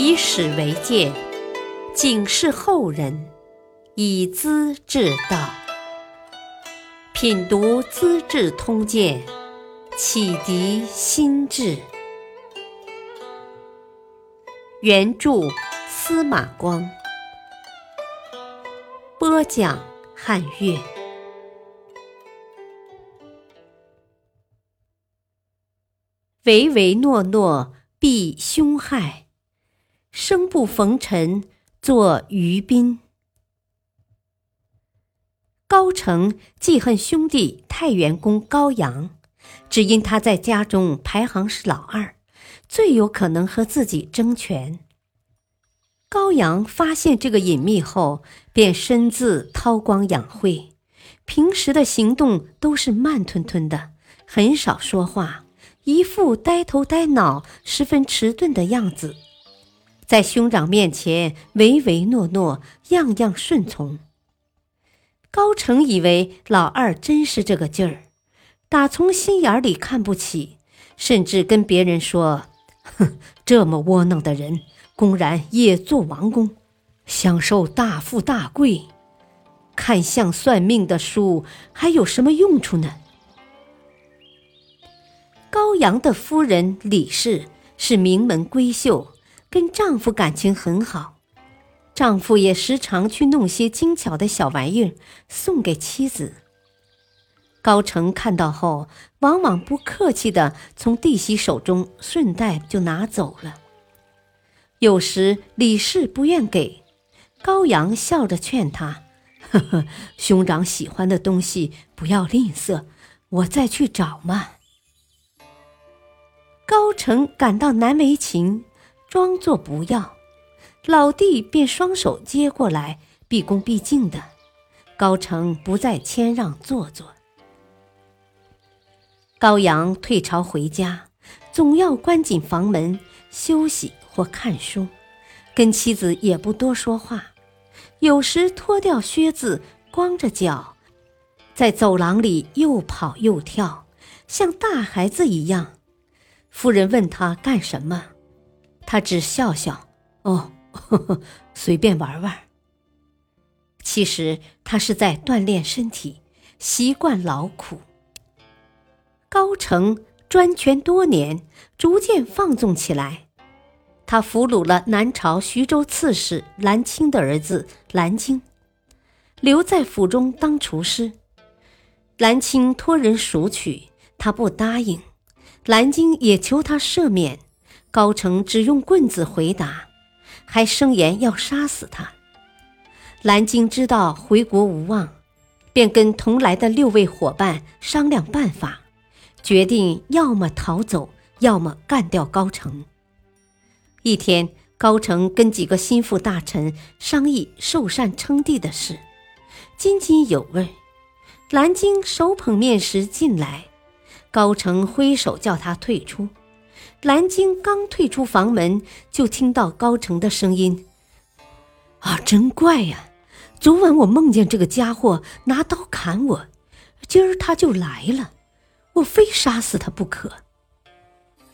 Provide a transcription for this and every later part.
以史为鉴，警示后人，以资治道。品读《资治通鉴》，启迪心智。原著司马光，播讲汉乐。唯唯诺诺，必凶害；生不逢辰，作于宾。高澄记恨兄弟太原公高阳，只因他在家中排行是老二，最有可能和自己争权。高阳发现这个隐秘后，便身自韬光养晦，平时的行动都是慢吞吞的，很少说话。一副呆头呆脑、十分迟钝的样子，在兄长面前唯唯诺诺，样样顺从。高成以为老二真是这个劲儿，打从心眼里看不起，甚至跟别人说：“哼，这么窝囊的人，公然也做王公，享受大富大贵，看相算命的书还有什么用处呢？”高阳的夫人李氏是名门闺秀，跟丈夫感情很好，丈夫也时常去弄些精巧的小玩意儿送给妻子。高成看到后，往往不客气的从弟媳手中顺带就拿走了。有时李氏不愿给，高阳笑着劝他：“呵呵，兄长喜欢的东西不要吝啬，我再去找嘛。”高成感到难为情，装作不要，老弟便双手接过来，毕恭毕敬的。高成不再谦让做作。高阳退朝回家，总要关紧房门休息或看书，跟妻子也不多说话。有时脱掉靴子，光着脚，在走廊里又跑又跳，像大孩子一样。夫人问他干什么，他只笑笑：“哦，呵 呵随便玩玩。”其实他是在锻炼身体，习惯劳苦。高澄专权多年，逐渐放纵起来。他俘虏了南朝徐州刺史蓝青的儿子蓝京，留在府中当厨师。蓝青托人赎娶，他不答应。蓝京也求他赦免，高成只用棍子回答，还声言要杀死他。蓝鲸知道回国无望，便跟同来的六位伙伴商量办法，决定要么逃走，要么干掉高成。一天，高成跟几个心腹大臣商议受禅称帝的事，津津有味。蓝鲸手捧面食进来。高成挥手叫他退出，蓝鲸刚退出房门，就听到高澄的声音：“啊，真怪呀！昨晚我梦见这个家伙拿刀砍我，今儿他就来了，我非杀死他不可。”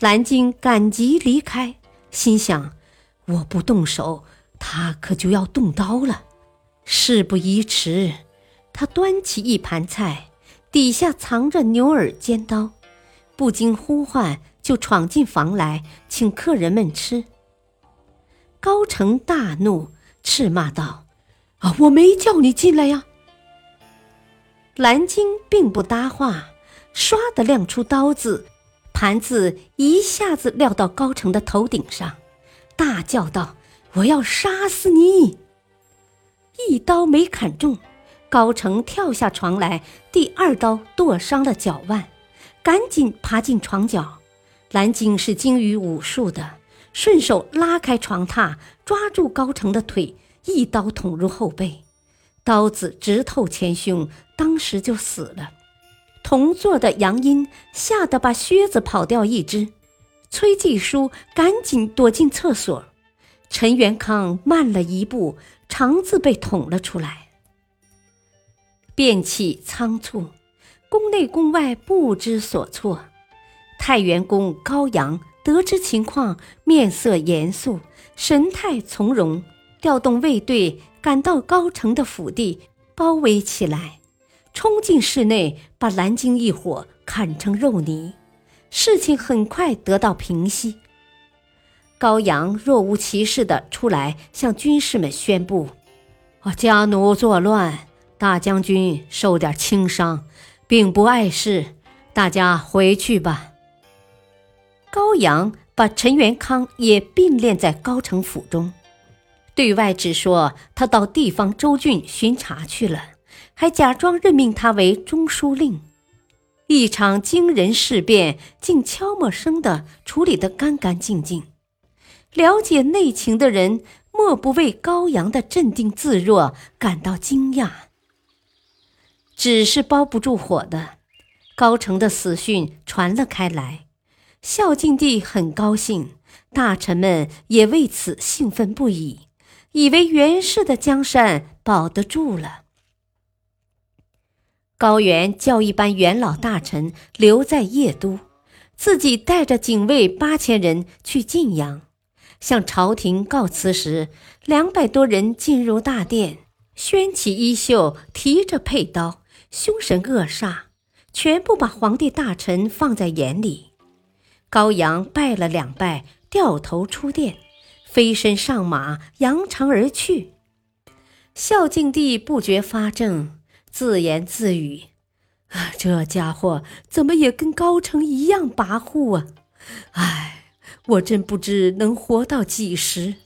蓝鲸赶急离开，心想：“我不动手，他可就要动刀了。事不宜迟。”他端起一盘菜。底下藏着牛耳尖刀，不经呼唤就闯进房来，请客人们吃。高成大怒，斥骂道：“啊，我没叫你进来呀！”蓝鲸并不搭话，唰的亮出刀子，盘子一下子撂到高成的头顶上，大叫道：“我要杀死你！”一刀没砍中。高成跳下床来，第二刀剁伤了脚腕，赶紧爬进床角。蓝鲸是精于武术的，顺手拉开床榻，抓住高成的腿，一刀捅入后背，刀子直透前胸，当时就死了。同座的杨殷吓得把靴子跑掉一只，崔继书赶紧躲进厕所，陈元康慢了一步，肠子被捅了出来。变气仓促，宫内宫外不知所措。太原公高阳得知情况，面色严肃，神态从容，调动卫队赶到高城的府邸，包围起来，冲进室内，把蓝鲸一伙砍成肉泥。事情很快得到平息。高阳若无其事地出来向军士们宣布：“啊，家奴作乱，大将军受点轻伤，并不碍事，大家回去吧。”高阳把陈元康也并列在高城府中，对外只说他到地方州郡巡查去了，还假装任命他为中书令。一场惊人事变竟悄没声地处理得干干净净。了解内情的人莫不为高阳的镇定自若感到惊讶。纸是包不住火的，高城的死讯传了开来。孝敬帝很高兴，大臣们也为此兴奋不已，以为袁氏的江山保得住了。高原叫一班元老大臣留在邺都，自己带着警卫八千人去晋阳，向朝廷告辞时，两百多人进入大殿，掀起衣袖，提着佩刀，凶神恶煞，全部把皇帝大臣放在眼里。高阳拜了两拜，掉头出殿，飞身上马，扬长而去。孝敬帝不觉发怔，自言自语：“啊，这家伙怎么也跟高成一样跋扈啊！唉，我真不知能活到几时。”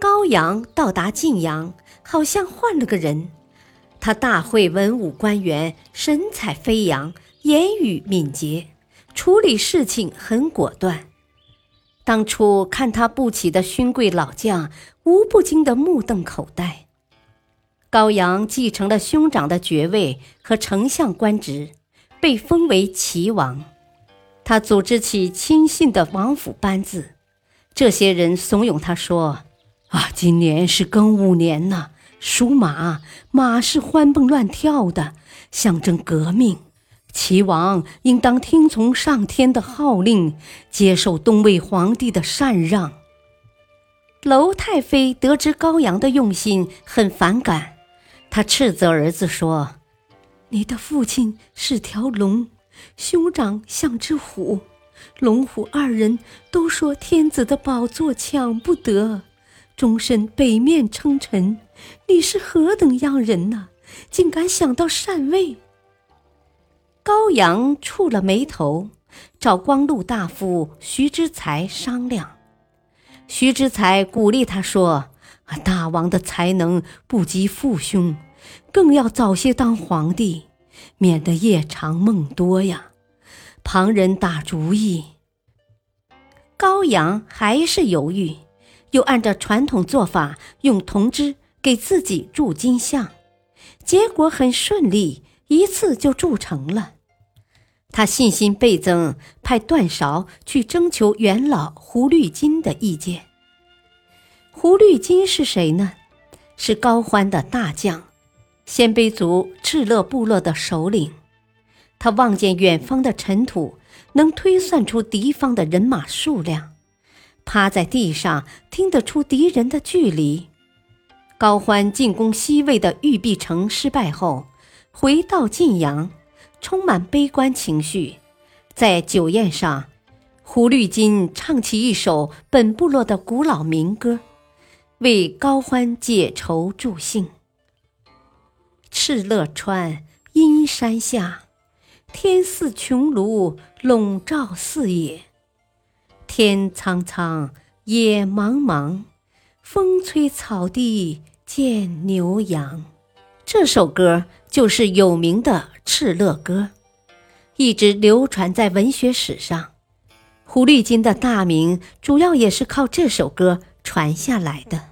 高阳到达晋阳，好像换了个人。他大会文武官员，神采飞扬。言语敏捷，处理事情很果断。当初看他不起的勋贵老将，无不惊得目瞪口呆。高阳继承了兄长的爵位和丞相官职，被封为齐王。他组织起亲信的王府班子，这些人怂恿他说：“啊，今年是庚午年呐，属马，马是欢蹦乱跳的，象征革命。”齐王应当听从上天的号令，接受东魏皇帝的禅让。娄太妃得知高阳的用心，很反感，她斥责儿子说：“你的父亲是条龙，兄长像只虎，龙虎二人都说天子的宝座抢不得，终身北面称臣。你是何等样人呐，竟敢想到禅位？”高阳蹙了眉头，找光禄大夫徐之才商量。徐之才鼓励他说：“大王的才能不及父兄，更要早些当皇帝，免得夜长梦多呀。”旁人打主意，高阳还是犹豫，又按照传统做法用铜枝给自己铸金像，结果很顺利。一次就铸成了，他信心倍增，派段韶去征求元老胡律金的意见。胡律金是谁呢？是高欢的大将，鲜卑族敕勒部落的首领。他望见远方的尘土，能推算出敌方的人马数量，趴在地上听得出敌人的距离。高欢进攻西魏的玉璧城失败后。回到晋阳，充满悲观情绪。在酒宴上，胡律金唱起一首本部落的古老民歌，为高欢解愁助兴。敕勒川，阴山下，天似穹庐，笼罩四野。天苍苍，野茫茫，风吹草低见牛羊。这首歌。就是有名的《敕勒歌》，一直流传在文学史上。狐狸精的大名主要也是靠这首歌传下来的。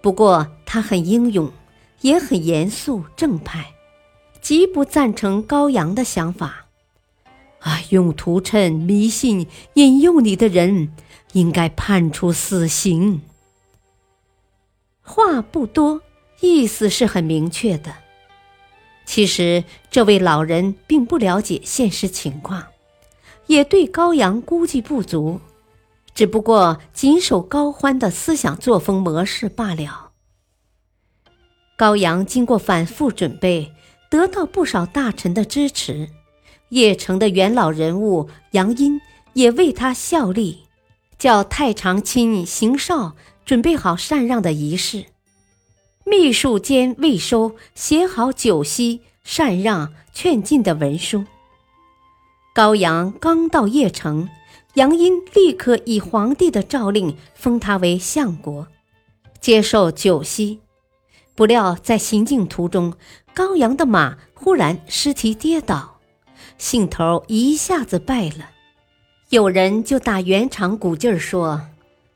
不过他很英勇，也很严肃正派，极不赞成高阳的想法。啊，用图谶、迷信引诱你的人，应该判处死刑。话不多。意思是很明确的。其实，这位老人并不了解现实情况。也对高阳估计不足，只不过谨守高欢的思想作风模式罢了。高阳经过反复准备，得到不少大臣的支持，邺城的元老人物杨殷也为他效力，叫太常卿邢绍准备好禅让的仪式，秘书兼魏收写好九锡禅让劝进的文书。高阳刚到邺城，杨殷立刻以皇帝的诏令封他为相国，接受九锡。不料在行进途中，高阳的马忽然失蹄跌倒，兴头一下子败了。有人就打圆场鼓劲儿说：“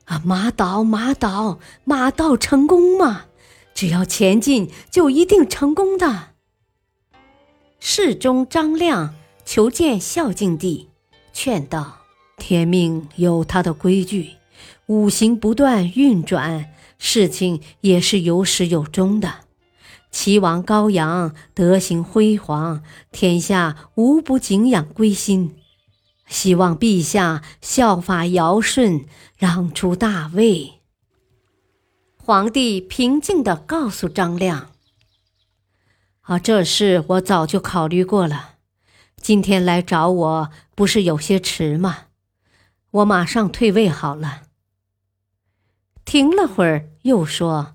啊，马倒，马倒，马到成功嘛！只要前进，就一定成功的。”侍中张亮求见孝敬帝，劝道：“天命有它的规矩，五行不断运转。”事情也是有始有终的。齐王高阳德行辉煌，天下无不敬仰归心。希望陛下效法尧舜，让出大位。皇帝平静地告诉张亮：“啊，这事我早就考虑过了。今天来找我，不是有些迟吗？我马上退位好了。”停了会儿，又说：“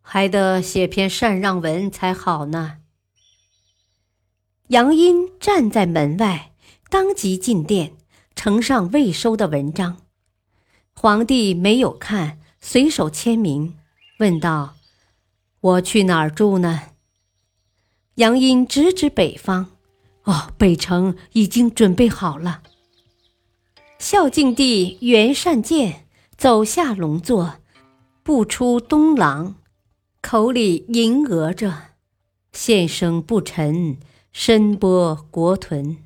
还得写篇禅让文才好呢。”杨殷站在门外，当即进殿，呈上未收的文章。皇帝没有看，随手签名，问道：“我去哪儿住呢？”杨殷指指北方：“哦，北城已经准备好了。”孝敬帝元善见。走下龙座，步出东廊，口里吟额着：“献声不沉，身剥国屯，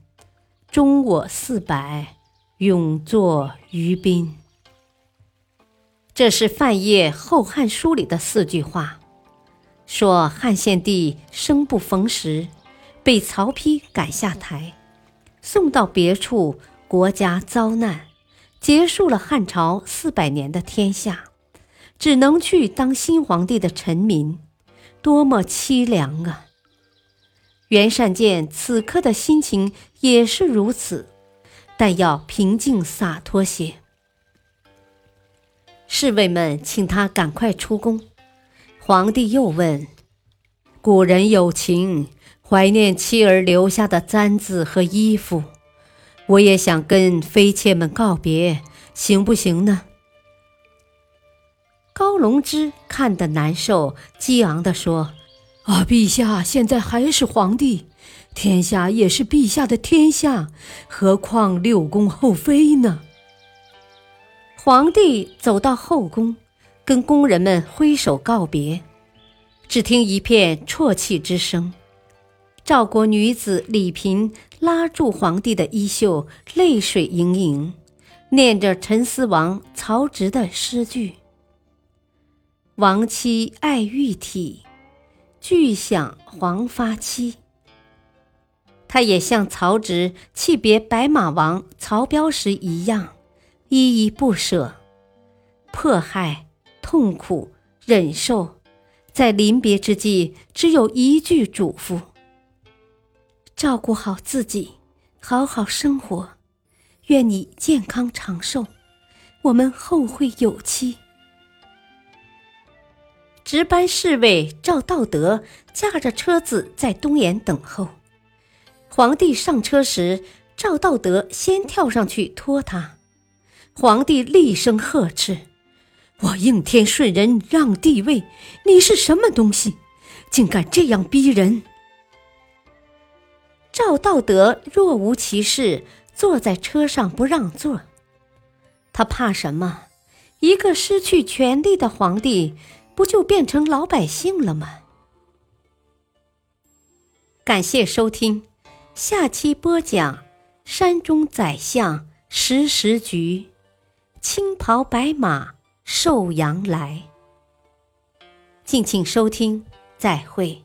忠我四百，永作于宾。”这是范晔《后汉书》里的四句话，说汉献帝生不逢时，被曹丕赶下台，送到别处，国家遭难。结束了汉朝四百年的天下，只能去当新皇帝的臣民，多么凄凉啊！袁善见此刻的心情也是如此，但要平静洒脱些。侍卫们请他赶快出宫。皇帝又问：“古人有情，怀念妻儿留下的簪子和衣服。”我也想跟妃妾们告别，行不行呢？高龙之看得难受，激昂地说：“啊，陛下现在还是皇帝，天下也是陛下的天下，何况六宫后妃呢？”皇帝走到后宫，跟宫人们挥手告别，只听一片啜泣之声。赵国女子李嫔拉住皇帝的衣袖，泪水盈盈，念着陈思王曹植的诗句：“亡妻爱玉体，俱享黄发妻。”他也像曹植弃别白马王曹彪时一样，依依不舍，迫害、痛苦、忍受，在临别之际，只有一句嘱咐。照顾好自己，好好生活，愿你健康长寿。我们后会有期。值班侍卫赵道德驾着车子在东檐等候。皇帝上车时，赵道德先跳上去拖他。皇帝厉声呵斥：“我应天顺人让帝位，你是什么东西，竟敢这样逼人！”赵道德若无其事，坐在车上不让座。他怕什么？一个失去权力的皇帝，不就变成老百姓了吗？感谢收听，下期播讲山中宰相石时局，青袍白马寿阳来。敬请收听，再会。